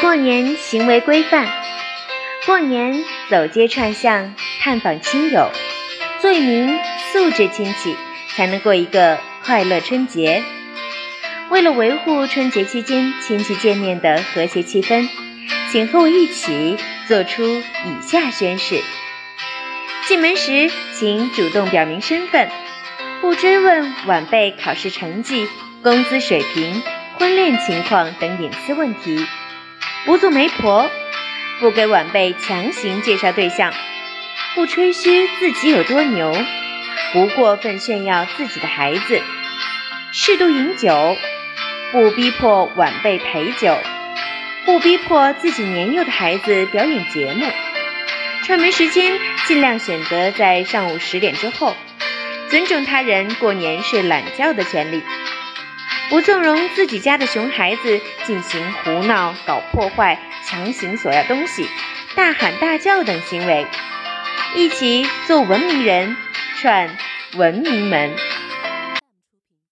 过年行为规范：过年走街串巷、探访亲友，做一名素质亲戚，才能过一个快乐春节。为了维护春节期间亲戚见面的和谐气氛，请和我一起做出以下宣誓：进门时，请主动表明身份，不追问晚辈考试成绩、工资水平、婚恋情况等隐私问题。不做媒婆，不给晚辈强行介绍对象，不吹嘘自己有多牛，不过分炫耀自己的孩子，适度饮酒，不逼迫晚辈陪酒，不逼迫自己年幼的孩子表演节目。串门时间尽量选择在上午十点之后，尊重他人过年睡懒觉的权利。不纵容自己家的熊孩子进行胡闹、搞破坏、强行索要东西、大喊大叫等行为，一起做文明人，串文明门。